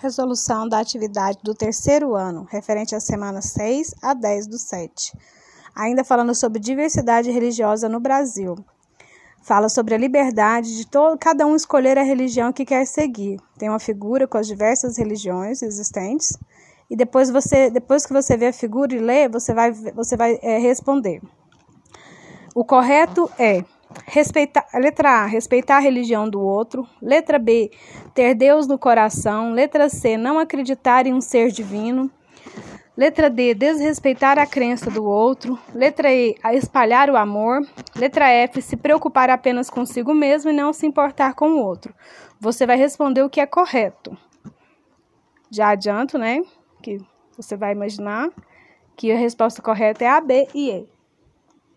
resolução da atividade do terceiro ano, referente às semanas 6 a 10 do 7. Ainda falando sobre diversidade religiosa no Brasil. Fala sobre a liberdade de todo, cada um escolher a religião que quer seguir. Tem uma figura com as diversas religiões existentes. E depois você, depois que você vê a figura e lê, você vai, você vai é, responder. O correto é respeitar, letra A, respeitar a religião do outro. Letra B, ter Deus no coração. Letra C, não acreditar em um ser divino. Letra D, desrespeitar a crença do outro. Letra E, espalhar o amor. Letra F, se preocupar apenas consigo mesmo e não se importar com o outro. Você vai responder o que é correto. Já adianto, né? Que você vai imaginar que a resposta correta é A, B e E.